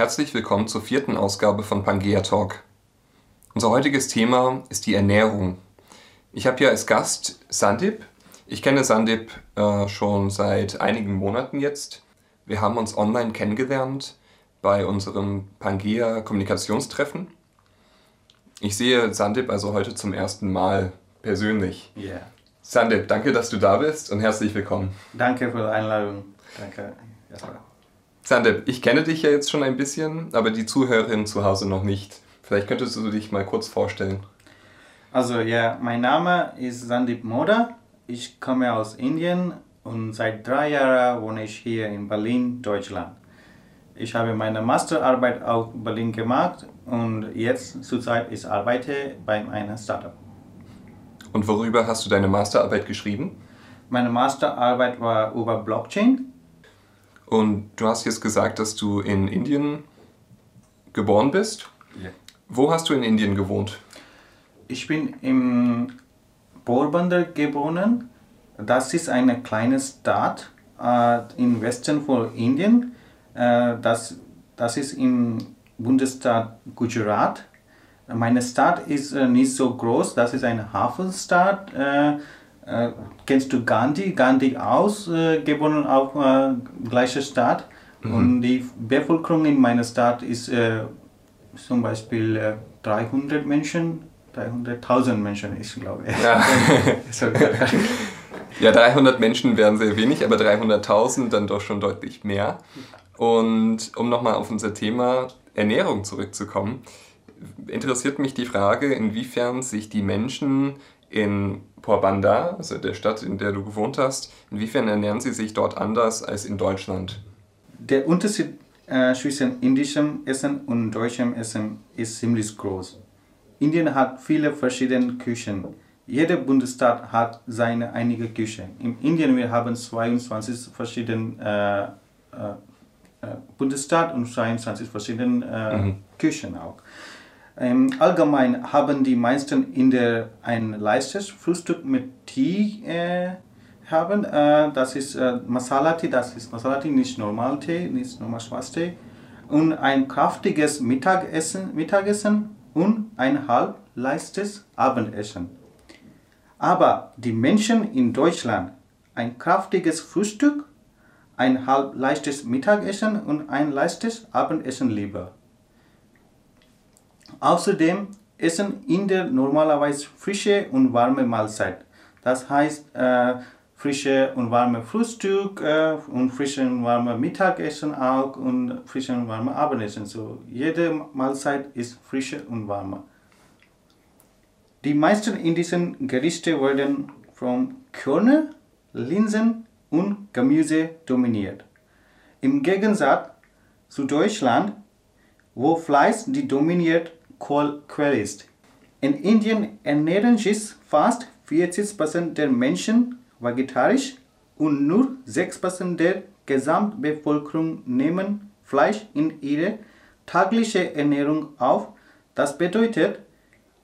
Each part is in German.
Herzlich willkommen zur vierten Ausgabe von Pangea Talk. Unser heutiges Thema ist die Ernährung. Ich habe hier als Gast Sandip. Ich kenne Sandip äh, schon seit einigen Monaten jetzt. Wir haben uns online kennengelernt bei unserem Pangea Kommunikationstreffen. Ich sehe Sandip also heute zum ersten Mal persönlich. Yeah. Sandip, danke, dass du da bist und herzlich willkommen. Danke für die Einladung. Danke. Ja. Sandip, ich kenne dich ja jetzt schon ein bisschen, aber die Zuhörerinnen zu Hause noch nicht. Vielleicht könntest du dich mal kurz vorstellen. Also ja, mein Name ist Sandip Moda. Ich komme aus Indien und seit drei Jahren wohne ich hier in Berlin, Deutschland. Ich habe meine Masterarbeit auf Berlin gemacht und jetzt zurzeit ich arbeite bei einem Startup. Und worüber hast du deine Masterarbeit geschrieben? Meine Masterarbeit war über Blockchain. Und du hast jetzt gesagt, dass du in Indien geboren bist. Ja. Wo hast du in Indien gewohnt? Ich bin im Porbandar geboren. Das ist eine kleine Stadt äh, im Westen von Indien. Äh, das, das ist im Bundesstaat Gujarat. Meine Stadt ist äh, nicht so groß, das ist eine Hafenstadt. Äh, kennst du Gandhi? Gandhi aus, äh, geboren auf äh, gleicher Stadt. Mhm. Und die Bevölkerung in meiner Stadt ist äh, zum Beispiel 300 Menschen, 300.000 Menschen, ich glaube. Ja. ja, 300 Menschen wären sehr wenig, aber 300.000 dann doch schon deutlich mehr. Und um nochmal auf unser Thema Ernährung zurückzukommen, interessiert mich die Frage, inwiefern sich die Menschen in Porbandar, also der Stadt, in der du gewohnt hast, inwiefern ernähren sie sich dort anders als in Deutschland? Der Unterschied äh, zwischen indischem Essen und deutschem Essen ist ziemlich groß. Indien hat viele verschiedene Küchen. Jeder Bundesstaat hat seine eigene Küche. In Indien wir haben 22 verschiedene äh, äh, äh, Bundesstaat und 22 verschiedene äh, mhm. Küchen auch. Ähm, allgemein haben die meisten in der ein leichtes Frühstück mit Tee äh, haben. Äh, das ist äh, Masala Tee, das ist Masala Tee, nicht normal Tee, nicht normal Schwarztee. Und ein kräftiges Mittagessen, Mittagessen und ein halb leichtes Abendessen. Aber die Menschen in Deutschland ein kräftiges Frühstück ein halb leichtes Mittagessen und ein leichtes Abendessen lieber. Außerdem essen Inder normalerweise frische und warme Mahlzeit. Das heißt äh, frische und warme Frühstück äh, und frische und warme Mittagessen auch und frische und warme Abendessen. So jede Mahlzeit ist frische und warme. Die meisten indischen Gerichte werden von Körner, Linsen und Gemüse dominiert. Im Gegensatz zu Deutschland, wo Fleisch die dominierte Quelle ist. In Indien ernähren sich fast 40% der Menschen vegetarisch und nur 6% der Gesamtbevölkerung nehmen Fleisch in ihre tägliche Ernährung auf. Das bedeutet,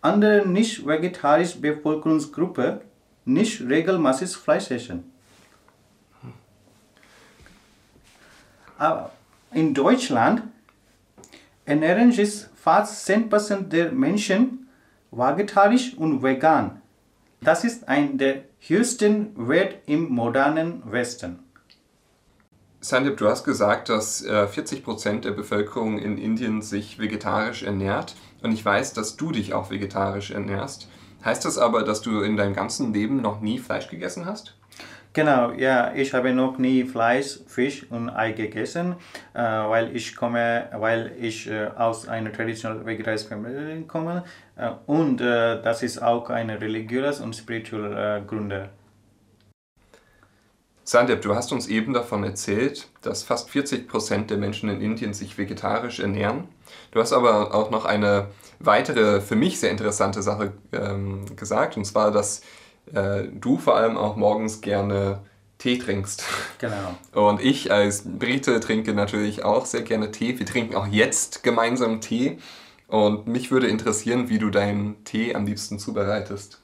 andere nicht vegetarische Bevölkerungsgruppe nicht regelmäßig Fleisch essen. Aber in Deutschland ernähren sich fast 10% der Menschen vegetarisch und vegan. Das ist ein der höchsten Wert im modernen Westen. Sandip, du hast gesagt, dass 40% äh, der Bevölkerung in Indien sich vegetarisch ernährt. Und ich weiß, dass du dich auch vegetarisch ernährst. Heißt das aber, dass du in deinem ganzen Leben noch nie Fleisch gegessen hast? Genau, ja, ich habe noch nie Fleisch, Fisch und Ei gegessen, äh, weil ich komme, weil ich äh, aus einer traditionellen vegetarische Familie komme äh, und äh, das ist auch eine religiöse und spirituelle äh, Gründe. Sandip, du hast uns eben davon erzählt, dass fast 40 Prozent der Menschen in Indien sich vegetarisch ernähren. Du hast aber auch noch eine weitere, für mich sehr interessante Sache ähm, gesagt, und zwar, dass äh, du vor allem auch morgens gerne Tee trinkst. Genau. Und ich als Brite trinke natürlich auch sehr gerne Tee. Wir trinken auch jetzt gemeinsam Tee. Und mich würde interessieren, wie du deinen Tee am liebsten zubereitest.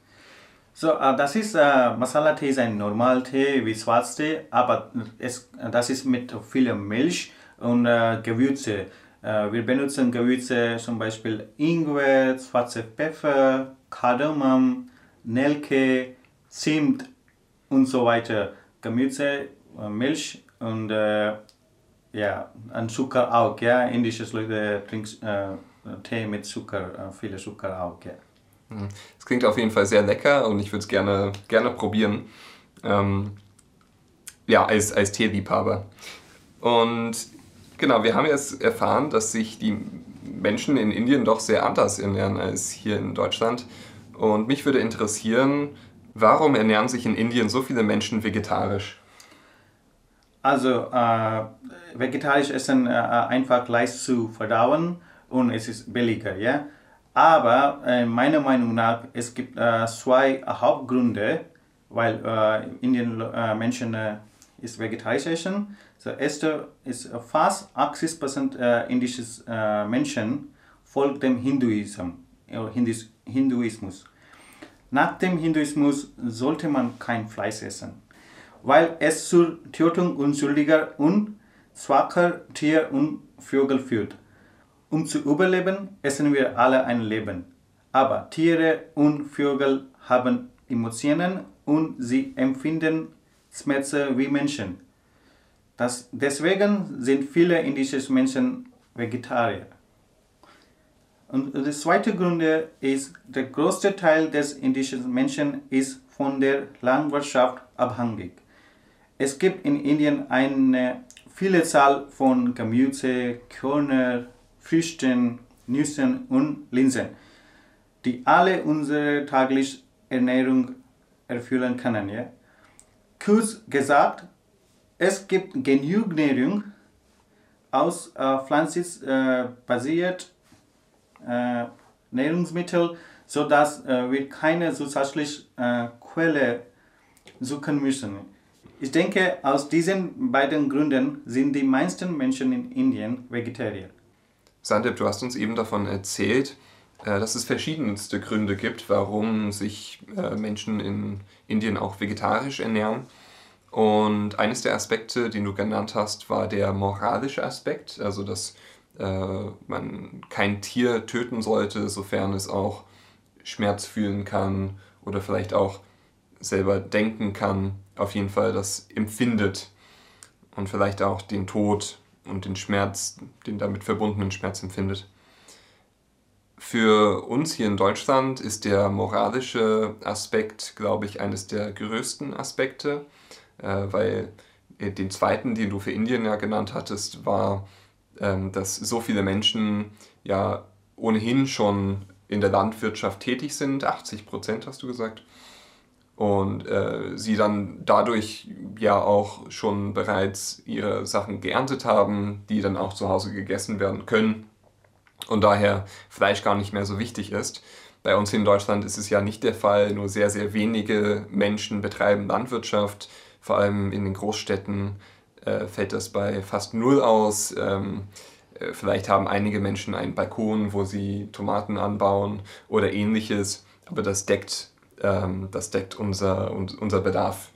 So, uh, das ist uh, Masala Tee ist ein Normaltee wie Schwarztee, aber es, das ist mit viel Milch und uh, Gewürze. Äh, wir benutzen Gewürze, zum Beispiel Ingwer, schwarze Pfeffer, Kardamom, Nelke, Zimt und so weiter. Gemüse, äh, Milch und äh, ja, und Zucker auch. Ja. Indische Leute trinken äh, Tee mit Zucker, äh, viele Zucker auch. Ja. Mhm. Es klingt auf jeden Fall sehr lecker und ich würde es gerne, gerne probieren. Ähm, ja, als, als Teeliebhaber. Und genau, wir haben jetzt erfahren, dass sich die Menschen in Indien doch sehr anders ernähren als hier in Deutschland. Und mich würde interessieren, warum ernähren sich in Indien so viele Menschen vegetarisch? Also, äh, vegetarisch essen äh, einfach leicht zu verdauen und es ist billiger, ja. Aber äh, meiner Meinung nach, es gibt äh, zwei Hauptgründe, weil äh, Indien äh, Menschen äh, ist vegetarisch essen. So erste ist fast 80 Prozent äh, indisches äh, Menschen folgt dem Hinduismus. Hindus, Hinduismus. Nach dem Hinduismus sollte man kein Fleisch essen, weil es zur Tötung unschuldiger und schwacher Tier und Vögel führt. Um zu überleben, essen wir alle ein Leben. Aber Tiere und Vögel haben Emotionen und sie empfinden Schmerzen wie Menschen. Das, deswegen sind viele indische Menschen Vegetarier. Und der zweite Grund ist, der größte Teil des indischen Menschen ist von der Landwirtschaft abhängig. Es gibt in Indien eine Vielzahl von Gemüse, Körner, Früchten, Nüssen und Linsen, die alle unsere tägliche Ernährung erfüllen können. Ja? Kurz gesagt, es gibt genug Nahrung aus äh, pflanzenbasiert äh, Nahrungsmittel, sodass äh, wir keine zusätzliche äh, Quelle suchen müssen. Ich denke, aus diesen beiden Gründen sind die meisten Menschen in Indien Vegetarier. Sandip, du hast uns eben davon erzählt, äh, dass es verschiedenste Gründe gibt, warum sich äh, Menschen in Indien auch vegetarisch ernähren. Und eines der Aspekte, den du genannt hast, war der moralische Aspekt, also dass äh, man kein Tier töten sollte, sofern es auch Schmerz fühlen kann oder vielleicht auch selber denken kann, auf jeden Fall das empfindet und vielleicht auch den Tod und den Schmerz, den damit verbundenen Schmerz empfindet. Für uns hier in Deutschland ist der moralische Aspekt, glaube ich, eines der größten Aspekte, äh, weil äh, den zweiten, den du für Indien ja genannt hattest, war, ähm, dass so viele Menschen ja ohnehin schon in der Landwirtschaft tätig sind, 80 Prozent hast du gesagt, und äh, sie dann dadurch ja auch schon bereits ihre Sachen geerntet haben, die dann auch zu Hause gegessen werden können und daher Fleisch gar nicht mehr so wichtig ist. Bei uns in Deutschland ist es ja nicht der Fall, nur sehr, sehr wenige Menschen betreiben Landwirtschaft, vor allem in den Großstädten äh, fällt das bei fast null aus. Ähm, äh, vielleicht haben einige Menschen einen Balkon, wo sie Tomaten anbauen oder ähnliches, aber das deckt, ähm, das deckt unser, unser Bedarf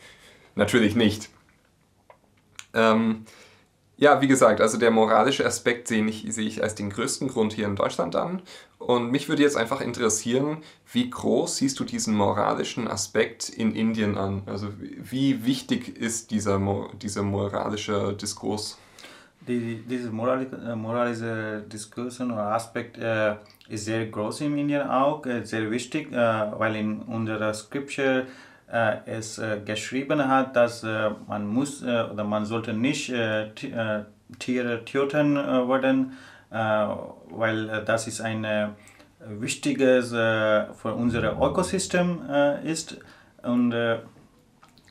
natürlich nicht. Ähm, ja, wie gesagt, also der moralische Aspekt sehe ich, sehe ich als den größten Grund hier in Deutschland an. Und mich würde jetzt einfach interessieren, wie groß siehst du diesen moralischen Aspekt in Indien an? Also wie wichtig ist dieser, dieser moralische Diskurs? Die, dieser moralische, äh, moralische Diskurs oder Aspekt äh, ist sehr groß in Indien auch, äh, sehr wichtig, äh, weil in unserer Scripture es äh, geschrieben hat, dass äh, man muss oder man sollte nicht Tiere töten werden, weil das ist ein wichtiges für unser Ökosystem ist und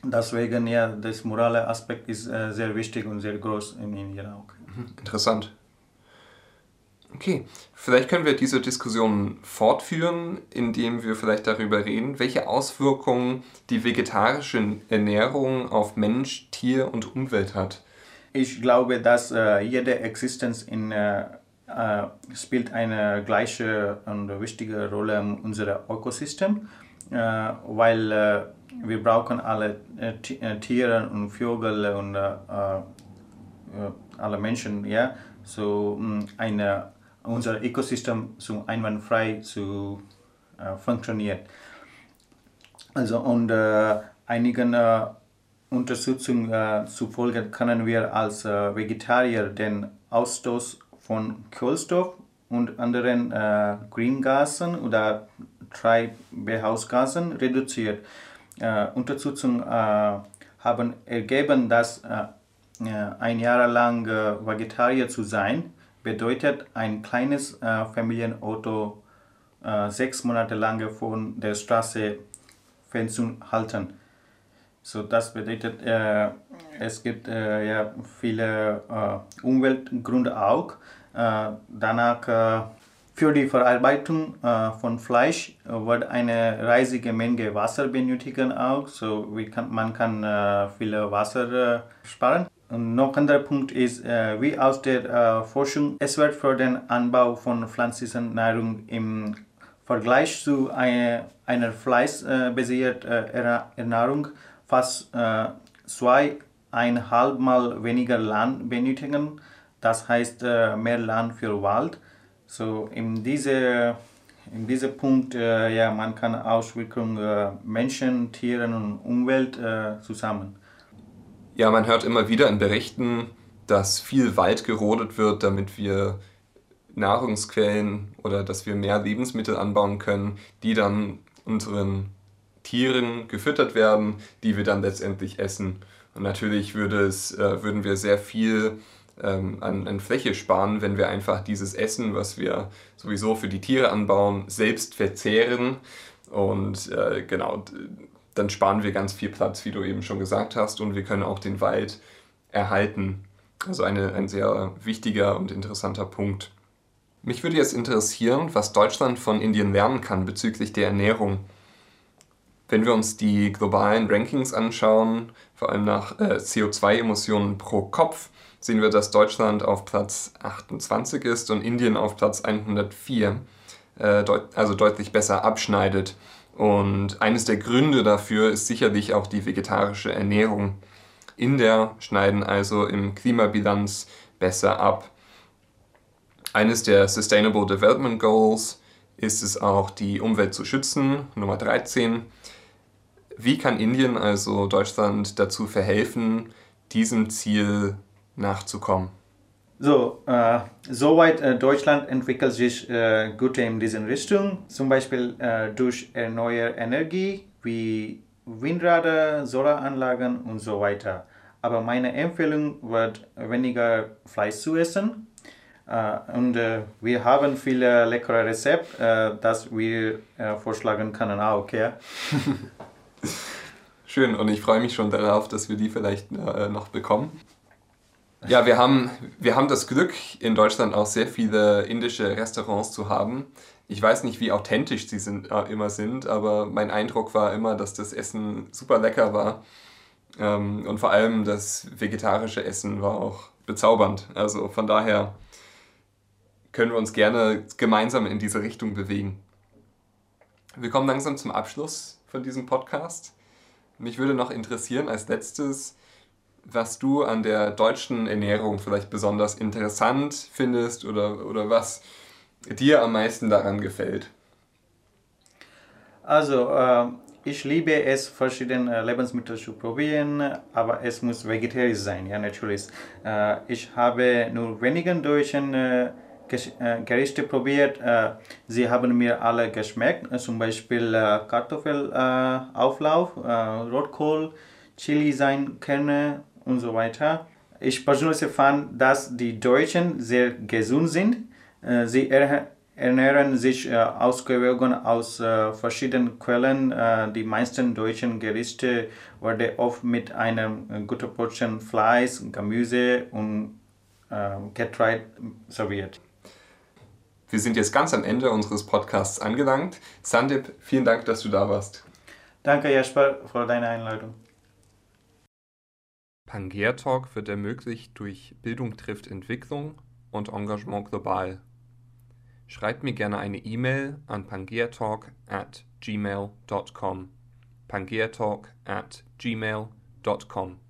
deswegen ja das morale Aspekt ist sehr wichtig und sehr groß in Indien auch. Mhm, interessant. Okay, vielleicht können wir diese Diskussion fortführen, indem wir vielleicht darüber reden, welche Auswirkungen die vegetarische Ernährung auf Mensch, Tier und Umwelt hat. Ich glaube, dass äh, jede Existenz in, äh, äh, spielt eine gleiche und wichtige Rolle in unserem Ökosystem, äh, weil äh, wir brauchen alle äh, Tiere und Vögel und alle Menschen, ja so um, eine, unser Ökosystem so einwandfrei zu äh, funktioniert. Also und äh, einigen äh, Unterstützung äh, zufolge können wir als äh, Vegetarier den Ausstoß von Kohlenstoff und anderen äh, Greengasen oder Treibhausgasen reduziert. Unterstützung haben ergeben, dass ein Jahr lang Vegetarier zu sein bedeutet, ein kleines Familienauto sechs Monate lang von der Straße fernzuhalten. So, das bedeutet, äh, es gibt äh, ja viele äh, Umweltgründe auch. Äh, danach äh, für die Verarbeitung äh, von Fleisch wird eine riesige Menge Wasser benötigen auch. So, kann, man kann viel Wasser sparen. Noch anderer Punkt ist, wie aus der Forschung, es wird für den Anbau von pflanzlicher Nahrung im Vergleich zu einer, einer fleischbasierten Ernährung fast äh, zweieinhalb Mal weniger Land benötigen. Das heißt äh, mehr Land für Wald. So in diese in diesem Punkt, äh, ja, man kann Auswirkungen äh, Menschen, Tieren und Umwelt äh, zusammen. Ja, man hört immer wieder in Berichten, dass viel Wald gerodet wird, damit wir Nahrungsquellen oder dass wir mehr Lebensmittel anbauen können, die dann unseren Tieren gefüttert werden, die wir dann letztendlich essen. Und natürlich würde es, äh, würden wir sehr viel ähm, an, an, Fläche sparen, wenn wir einfach dieses Essen, was wir sowieso für die Tiere anbauen, selbst verzehren. Und äh, genau, dann sparen wir ganz viel Platz, wie du eben schon gesagt hast, und wir können auch den Wald erhalten. Also eine, ein sehr wichtiger und interessanter Punkt. Mich würde jetzt interessieren, was Deutschland von Indien lernen kann bezüglich der Ernährung. Wenn wir uns die globalen Rankings anschauen, vor allem nach äh, CO2-Emissionen pro Kopf, sehen wir, dass Deutschland auf Platz 28 ist und Indien auf Platz 104, äh, deut also deutlich besser abschneidet. Und eines der Gründe dafür ist sicherlich auch die vegetarische Ernährung. Inder schneiden also im Klimabilanz besser ab. Eines der Sustainable Development Goals ist es auch, die Umwelt zu schützen, Nummer 13. Wie kann Indien, also Deutschland, dazu verhelfen, diesem Ziel nachzukommen? So, äh, soweit äh, Deutschland entwickelt sich äh, gut in diese Richtung, zum Beispiel äh, durch erneuerbare Energie wie Windräder, Solaranlagen und so weiter. Aber meine Empfehlung wird weniger Fleisch zu essen. Äh, und äh, wir haben viele leckere Rezepte, das wir vorschlagen können auch. Ja? Schön, und ich freue mich schon darauf, dass wir die vielleicht äh, noch bekommen. Ja, wir haben, wir haben das Glück, in Deutschland auch sehr viele indische Restaurants zu haben. Ich weiß nicht, wie authentisch sie sind, äh, immer sind, aber mein Eindruck war immer, dass das Essen super lecker war. Ähm, und vor allem das vegetarische Essen war auch bezaubernd. Also von daher können wir uns gerne gemeinsam in diese Richtung bewegen. Wir kommen langsam zum Abschluss von diesem Podcast. Mich würde noch interessieren als letztes, was du an der deutschen Ernährung vielleicht besonders interessant findest oder, oder was dir am meisten daran gefällt. Also, äh, ich liebe es, verschiedene Lebensmittel zu probieren, aber es muss vegetarisch sein, ja, natürlich. Äh, ich habe nur wenigen deutschen äh, äh, Gerichte probiert. Äh, sie haben mir alle geschmeckt, äh, zum Beispiel Kartoffelauflauf, Rotkohl, Chili sein Kerne und so weiter. Ich persönlich fand, dass die Deutschen sehr gesund sind. Sie ernähren sich ausgewogen aus verschiedenen Quellen. die meisten deutschen Gerichte werden oft mit einer guten Portion Fleisch, Gemüse und Getreide serviert. Wir sind jetzt ganz am Ende unseres Podcasts angelangt. Sandip, vielen Dank, dass du da warst. Danke, Jasper, für deine Einladung. Pangea Talk wird ermöglicht durch Bildung trifft Entwicklung und Engagement global. Schreibt mir gerne eine E-Mail an pangeatalk at gmail.com. pangeatalk at gmail.com